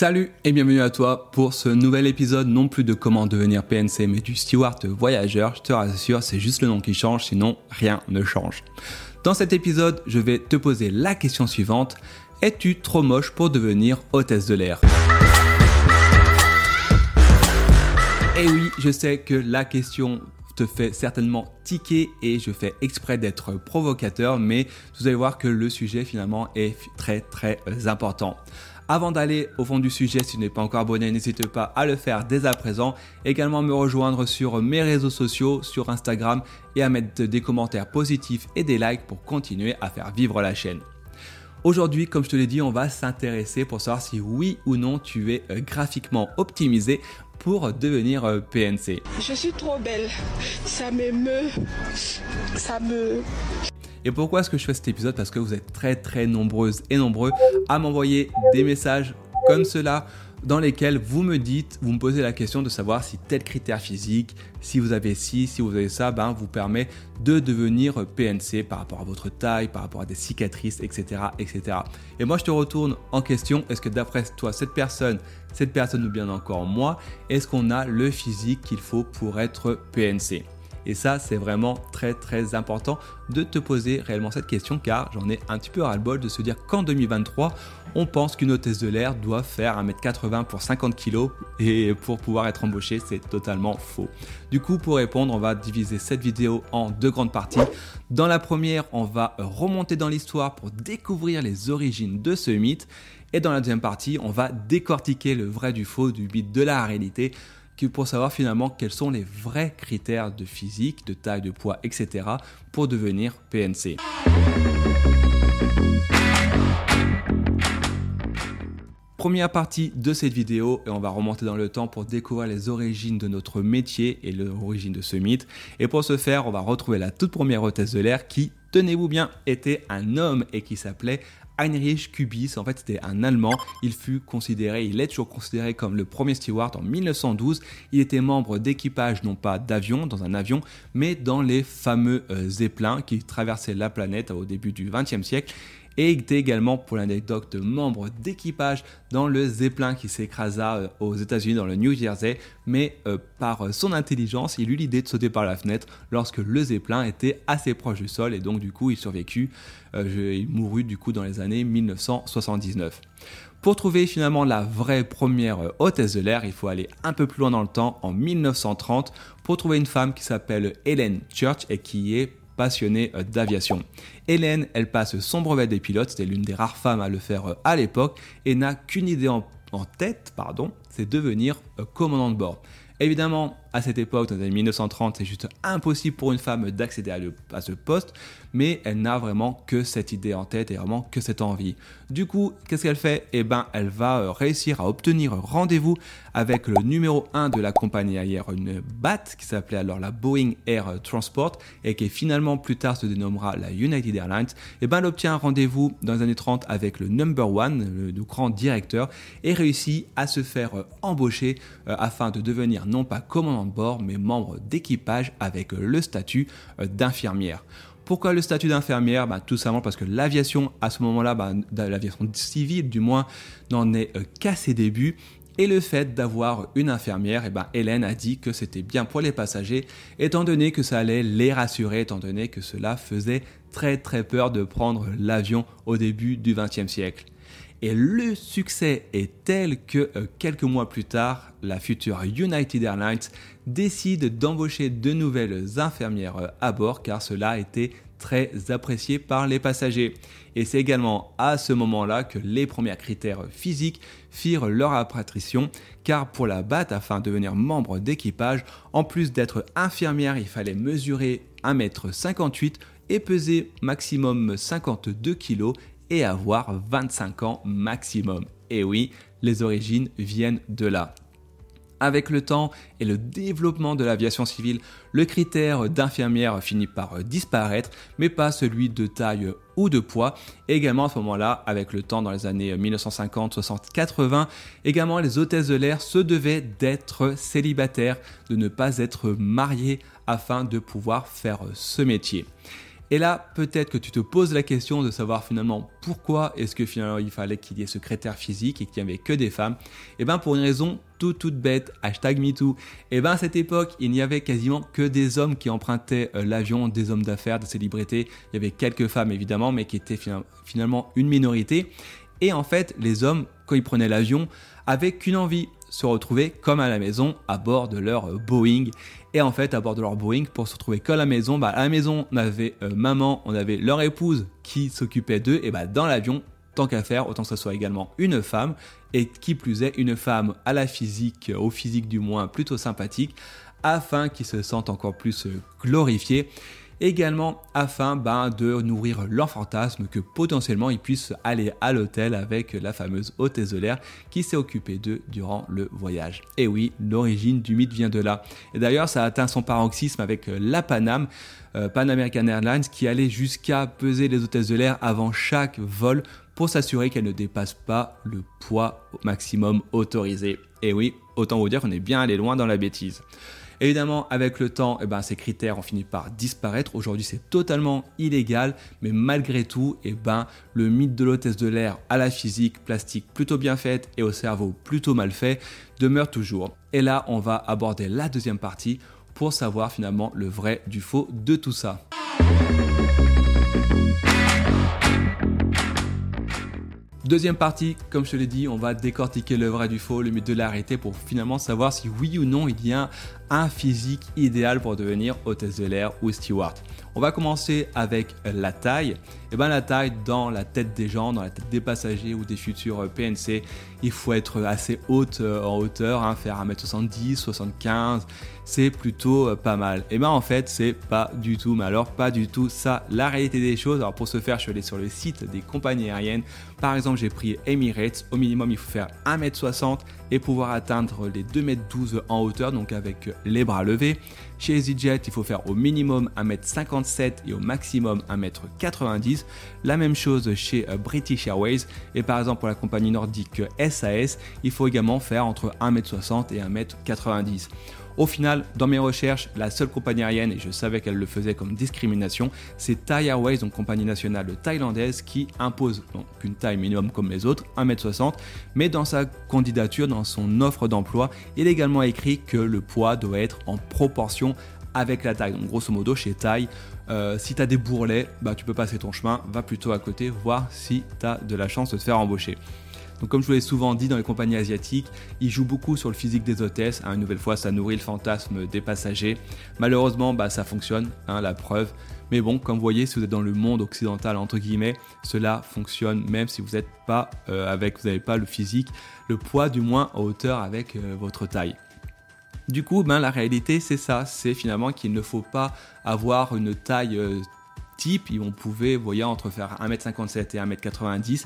Salut et bienvenue à toi pour ce nouvel épisode non plus de comment devenir PNC mais du steward voyageur. Je te rassure, c'est juste le nom qui change, sinon rien ne change. Dans cet épisode, je vais te poser la question suivante. Es-tu trop moche pour devenir hôtesse de l'air? Eh oui, je sais que la question te fait certainement tiquer et je fais exprès d'être provocateur, mais vous allez voir que le sujet finalement est très très important. Avant d'aller au fond du sujet, si tu n'es pas encore abonné, n'hésite pas à le faire dès à présent. Également me rejoindre sur mes réseaux sociaux, sur Instagram et à mettre des commentaires positifs et des likes pour continuer à faire vivre la chaîne. Aujourd'hui, comme je te l'ai dit, on va s'intéresser pour savoir si oui ou non tu es euh, graphiquement optimisé pour devenir euh, PNC. Je suis trop belle, ça m'émeut, ça me... Et pourquoi est-ce que je fais cet épisode? Parce que vous êtes très très nombreuses et nombreux à m'envoyer des messages comme cela dans lesquels vous me dites, vous me posez la question de savoir si tel critère physique, si vous avez ci, si vous avez ça, ben, vous permet de devenir PNC par rapport à votre taille, par rapport à des cicatrices, etc., etc. Et moi, je te retourne en question. Est-ce que d'après toi, cette personne, cette personne ou bien encore moi, est-ce qu'on a le physique qu'il faut pour être PNC et ça, c'est vraiment très très important de te poser réellement cette question car j'en ai un petit peu ras-le-bol de se dire qu'en 2023, on pense qu'une hôtesse de l'air doit faire 1m80 pour 50 kg et pour pouvoir être embauchée, c'est totalement faux. Du coup, pour répondre, on va diviser cette vidéo en deux grandes parties. Dans la première, on va remonter dans l'histoire pour découvrir les origines de ce mythe. Et dans la deuxième partie, on va décortiquer le vrai du faux, du mythe de la réalité pour savoir finalement quels sont les vrais critères de physique, de taille, de poids, etc. pour devenir PNC. Première partie de cette vidéo et on va remonter dans le temps pour découvrir les origines de notre métier et l'origine de ce mythe. Et pour ce faire, on va retrouver la toute première hôtesse de l'air qui, tenez-vous bien, était un homme et qui s'appelait Heinrich Kubis, en fait c'était un Allemand, il fut considéré, il est toujours considéré comme le premier steward en 1912, il était membre d'équipage non pas d'avion, dans un avion, mais dans les fameux euh, Zeppelins qui traversaient la planète au début du XXe siècle et était également, pour l'anecdote, membre d'équipage dans le Zeppelin qui s'écrasa euh, aux États-Unis dans le New Jersey, mais euh, par son intelligence, il eut l'idée de sauter par la fenêtre lorsque le Zeppelin était assez proche du sol et donc du coup il survécut, euh, il mourut du coup dans les années 1979. Pour trouver finalement la vraie première hôtesse de l'air, il faut aller un peu plus loin dans le temps, en 1930, pour trouver une femme qui s'appelle Helen Church et qui est passionnée euh, d'aviation. Hélène, elle passe son brevet des pilotes, c'était l'une des rares femmes à le faire euh, à l'époque, et n'a qu'une idée en, tête, pardon, c'est devenir euh, commandant de bord. Évidemment, à cette époque, dans les années 1930, c'est juste impossible pour une femme d'accéder à, ce poste, mais elle n'a vraiment que cette idée en tête et vraiment que cette envie. Du coup, qu'est-ce qu'elle fait? Eh ben, elle va euh, réussir à obtenir rendez-vous avec le numéro 1 de la compagnie aérienne une BAT, qui s'appelait alors la Boeing Air Transport, et qui finalement plus tard se dénommera la United Airlines. Eh ben, elle obtient un rendez-vous dans les années 30 avec le number 1, le, grand directeur, et réussit à se faire euh, embaucher euh, afin de devenir non pas commandant de bord, mais membre d'équipage avec le statut d'infirmière. Pourquoi le statut d'infirmière? Bah, Tout simplement parce que l'aviation, à ce moment-là, bah, l'aviation civile du moins, n'en est euh, qu'à ses débuts. Et le fait d'avoir une infirmière, eh ben Hélène a dit que c'était bien pour les passagers, étant donné que ça allait les rassurer, étant donné que cela faisait très très peur de prendre l'avion au début du XXe siècle. Et le succès est tel que euh, quelques mois plus tard, la future United Airlines décide d'embaucher de nouvelles infirmières euh, à bord car cela a été très apprécié par les passagers. Et c'est également à ce moment-là que les premiers critères physiques firent leur apparition, car pour la BAT, afin de devenir membre d'équipage, en plus d'être infirmière, il fallait mesurer 1m58 et peser maximum 52 kg et avoir 25 ans maximum. Et oui, les origines viennent de là. Avec le temps et le développement de l'aviation civile, le critère d'infirmière finit par disparaître, mais pas celui de taille ou de poids. également à ce moment-là, avec le temps dans les années 1950, 60, 80, également les hôtesses de l'air se devaient d'être célibataires, de ne pas être mariées afin de pouvoir faire ce métier. Et là, peut-être que tu te poses la question de savoir finalement pourquoi est-ce que finalement il fallait qu'il y ait ce critère physique et qu'il n'y avait que des femmes. Et eh bien pour une raison toute toute bête, hashtag MeToo. Et eh bien à cette époque, il n'y avait quasiment que des hommes qui empruntaient euh, l'avion, des hommes d'affaires, des célébrités. Il y avait quelques femmes évidemment, mais qui étaient finalement une minorité. Et en fait, les hommes, quand ils prenaient l'avion, avaient qu'une envie, se retrouver comme à la maison à bord de leur euh, Boeing. Et en fait, à bord de leur Boeing, pour se retrouver comme à la maison, bah, à la maison, on avait euh, maman, on avait leur épouse qui s'occupait d'eux, et bah, dans l'avion, tant qu'à faire, autant que ce soit également une femme, et qui plus est, une femme à la physique, au physique du moins plutôt sympathique, afin qu'ils se sentent encore plus euh, glorifiés également afin ben, de nourrir leur fantasme que potentiellement ils puissent aller à l'hôtel avec la fameuse hôtesse de qui s'est occupée d'eux durant le voyage. Et oui, l'origine du mythe vient de là. Et d'ailleurs, ça a atteint son paroxysme avec la Panam, euh, Pan American Airlines, qui allait jusqu'à peser les hôtesses de l'air avant chaque vol pour s'assurer qu'elles ne dépassent pas le poids maximum autorisé. Et oui, autant vous dire qu'on est bien allé loin dans la bêtise. Évidemment, avec le temps, eh ben, ces critères ont fini par disparaître. Aujourd'hui, c'est totalement illégal, mais malgré tout, eh ben, le mythe de l'hôtesse de l'air à la physique plastique plutôt bien faite et au cerveau plutôt mal fait demeure toujours. Et là, on va aborder la deuxième partie pour savoir finalement le vrai du faux de tout ça. Deuxième partie, comme je te l'ai dit, on va décortiquer le vrai du faux, le mythe de l'arrêté pour finalement savoir si oui ou non il y a un physique idéal pour devenir hôtesse de l'air ou steward. On va commencer avec la taille. Et eh bien la taille dans la tête des gens, dans la tête des passagers ou des futurs PNC, il faut être assez haute euh, en hauteur, hein, faire 1m70, 75, c'est plutôt euh, pas mal. Et bien en fait c'est pas du tout, mais alors pas du tout ça la réalité des choses. Alors pour ce faire je suis allé sur le site des compagnies aériennes. Par exemple j'ai pris Emirates, au minimum il faut faire 1m60 et pouvoir atteindre les 2m12 en hauteur, donc avec les bras levés. Chez EasyJet, il faut faire au minimum 1m57 et au maximum 1m90. La même chose chez euh, British Airways. Et par exemple, pour la compagnie nordique SAS, il faut également faire entre 1m60 et 1m90. Au final, dans mes recherches, la seule compagnie aérienne, et je savais qu'elle le faisait comme discrimination, c'est Thai Airways, donc compagnie nationale thaïlandaise, qui impose donc une taille minimum comme les autres, 1m60, mais dans sa candidature, dans son offre d'emploi, il est également écrit que le poids doit être en proportion avec la taille. Donc grosso modo, chez Thai, euh, si tu as des bourrelets, bah, tu peux passer ton chemin, va plutôt à côté, voir si tu as de la chance de te faire embaucher. Donc comme je vous l'ai souvent dit dans les compagnies asiatiques, ils jouent beaucoup sur le physique des hôtesses. Hein, une nouvelle fois, ça nourrit le fantasme des passagers. Malheureusement, bah, ça fonctionne, hein, la preuve. Mais bon, comme vous voyez, si vous êtes dans le monde occidental, entre guillemets, cela fonctionne même si vous n'êtes pas euh, avec, vous n'avez pas le physique, le poids du moins en hauteur avec euh, votre taille. Du coup, ben, la réalité, c'est ça. C'est finalement qu'il ne faut pas avoir une taille euh, type. On pouvait, voyez, entre faire 1m57 et 1m90.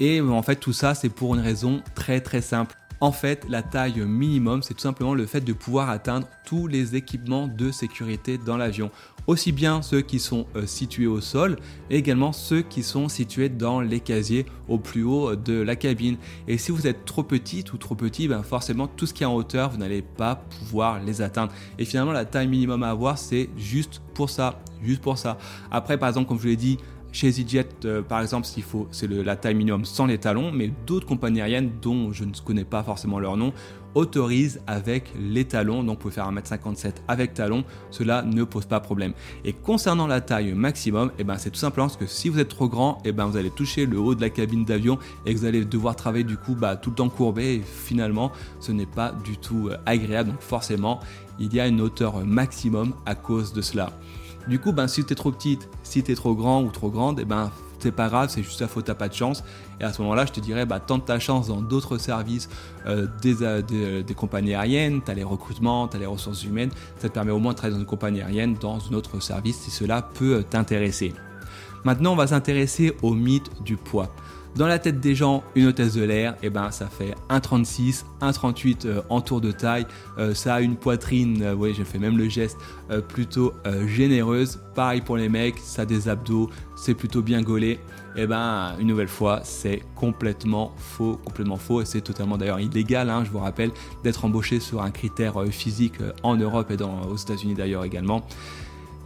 Et en fait, tout ça, c'est pour une raison très très simple. En fait, la taille minimum, c'est tout simplement le fait de pouvoir atteindre tous les équipements de sécurité dans l'avion. Aussi bien ceux qui sont euh, situés au sol, également ceux qui sont situés dans les casiers au plus haut de la cabine. Et si vous êtes trop petite ou trop petit, ben forcément tout ce qui est en hauteur, vous n'allez pas pouvoir les atteindre. Et finalement, la taille minimum à avoir, c'est juste pour ça. Juste pour ça. Après, par exemple, comme je vous l'ai dit, chez EasyJet, euh, par exemple, faut, c'est la taille minimum sans les talons, mais d'autres compagnies aériennes, dont je ne connais pas forcément leur nom, autorisent avec les talons. Donc, vous pouvez faire 1m57 avec talons, cela ne pose pas problème. Et concernant la taille maximum, eh ben, c'est tout simplement parce que si vous êtes trop grand, eh ben, vous allez toucher le haut de la cabine d'avion et que vous allez devoir travailler du coup bah, tout le temps courbé. Et finalement, ce n'est pas du tout euh, agréable. Donc, forcément, il y a une hauteur maximum à cause de cela. Du coup, ben, si tu es trop petite, si tu es trop grand ou trop grande, eh ben, c'est pas grave, c'est juste la faute, t'as pas de chance. Et à ce moment-là, je te dirais, bah, tente ta chance dans d'autres services euh, euh, des, des, compagnies aériennes, tu as les recrutements, tu as les ressources humaines, ça te permet au moins de travailler dans une compagnie aérienne, dans un autre service, si cela peut t'intéresser. Maintenant, on va s'intéresser au mythe du poids. Dans la tête des gens, une hôtesse de l'air, et eh ben, ça fait 1,36, 1,38 euh, en tour de taille. Euh, ça a une poitrine, euh, oui, j'ai fait même le geste, plutôt généreuse. Pareil pour les mecs, ça a des abdos, c'est plutôt bien gaulé. Et eh ben, une nouvelle fois, c'est complètement faux, complètement faux. Et c'est totalement d'ailleurs illégal, hein, je vous rappelle, d'être embauché sur un critère physique en Europe et dans, aux États-Unis d'ailleurs également.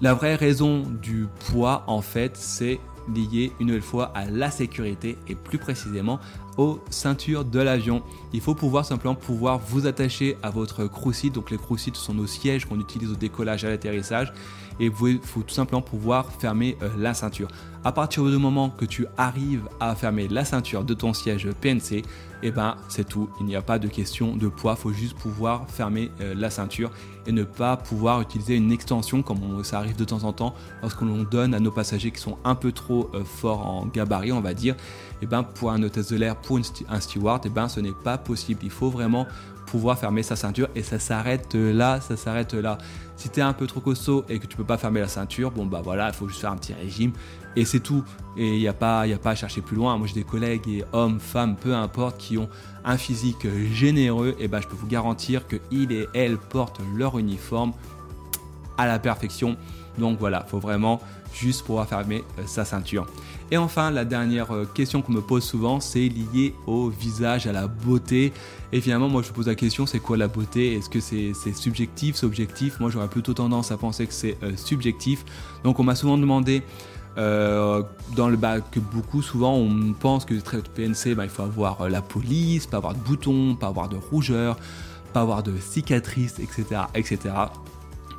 La vraie raison du poids, en fait, c'est lié une nouvelle fois à la sécurité et plus précisément aux ceintures de l'avion. Il faut pouvoir simplement pouvoir vous attacher à votre croussy. Donc les croussy sont nos sièges qu'on utilise au décollage et à l'atterrissage. Et il faut tout simplement pouvoir fermer euh, la ceinture. À partir du moment que tu arrives à fermer la ceinture de ton siège PNC, et eh ben c'est tout. Il n'y a pas de question de poids. Il faut juste pouvoir fermer euh, la ceinture et ne pas pouvoir utiliser une extension comme ça arrive de temps en temps lorsque l'on donne à nos passagers qui sont un peu trop euh, forts en gabarit, on va dire. Et eh ben pour un hôtesse de l'air, pour un steward, et eh ben ce n'est pas possible. Il faut vraiment pouvoir fermer sa ceinture et ça s'arrête là, ça s'arrête là. Si tu es un peu trop costaud et que tu peux pas fermer la ceinture, bon bah voilà, il faut juste faire un petit régime et c'est tout. Et il n'y a, pas, a pas à chercher plus loin. Moi j'ai des collègues et hommes, femmes, peu importe, qui ont un physique généreux, et ben je peux vous garantir qu'ils et elles portent leur uniforme à la perfection. Donc voilà, il faut vraiment juste pouvoir fermer euh, sa ceinture. Et enfin, la dernière euh, question qu'on me pose souvent, c'est lié au visage, à la beauté. Et finalement, moi je pose la question, c'est quoi la beauté? Est-ce que c'est subjectif, c'est objectif? Moi j'aurais plutôt tendance à penser que c'est euh, subjectif. Donc on m'a souvent demandé dans le que beaucoup souvent on pense que le trait de PNC bah, il faut avoir la police, pas avoir de boutons, pas avoir de rougeur, pas avoir de cicatrices, etc. etc.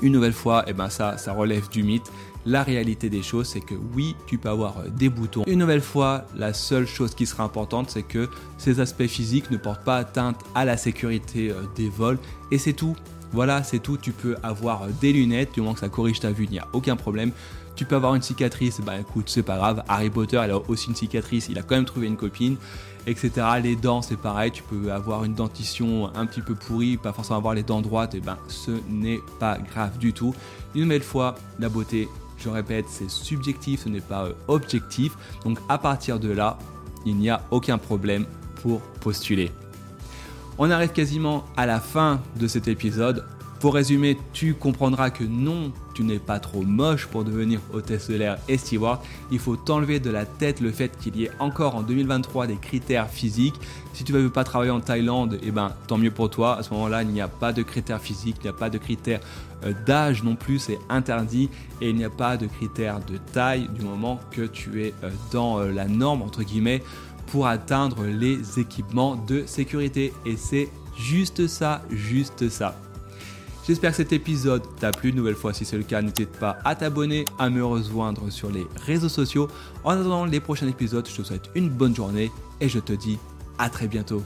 Une nouvelle fois, eh ben ça, ça relève du mythe. La réalité des choses, c'est que oui, tu peux avoir euh, des boutons. Une nouvelle fois, la seule chose qui sera importante, c'est que ces aspects physiques ne portent pas atteinte à la sécurité euh, des vols. Et c'est tout. Voilà, c'est tout. Tu peux avoir des lunettes, du moment que ça corrige ta vue, il n'y a aucun problème. Tu peux avoir une cicatrice, bah écoute, c'est pas grave. Harry Potter, il a aussi une cicatrice, il a quand même trouvé une copine, etc. Les dents, c'est pareil, tu peux avoir une dentition un petit peu pourrie, pas forcément avoir les dents droites, et ben ce n'est pas grave du tout. Une nouvelle fois, la beauté, je répète, c'est subjectif, ce n'est pas euh, objectif. Donc à partir de là, il n'y a aucun problème pour postuler. On arrive quasiment à la fin de cet épisode. Pour résumer, tu comprendras que non, tu n'es pas trop moche pour devenir hôtesse de l'air et steward. Il faut t'enlever de la tête le fait qu'il y ait encore en 2023 des critères physiques. Si tu ne veux pas travailler en Thaïlande, eh ben, tant mieux pour toi. À ce moment-là, il n'y a pas de critères physiques, il n'y a pas de critères euh, d'âge non plus, c'est interdit. Et il n'y a pas de critères de taille du moment que tu es euh, dans euh, la norme, entre guillemets, pour atteindre les équipements de sécurité. Et c'est juste ça, juste ça. J'espère que cet épisode t'a plu. Une nouvelle fois, si c'est le cas, n'hésite pas à t'abonner, à me rejoindre sur les réseaux sociaux. En attendant les prochains épisodes, je te souhaite une bonne journée et je te dis à très bientôt.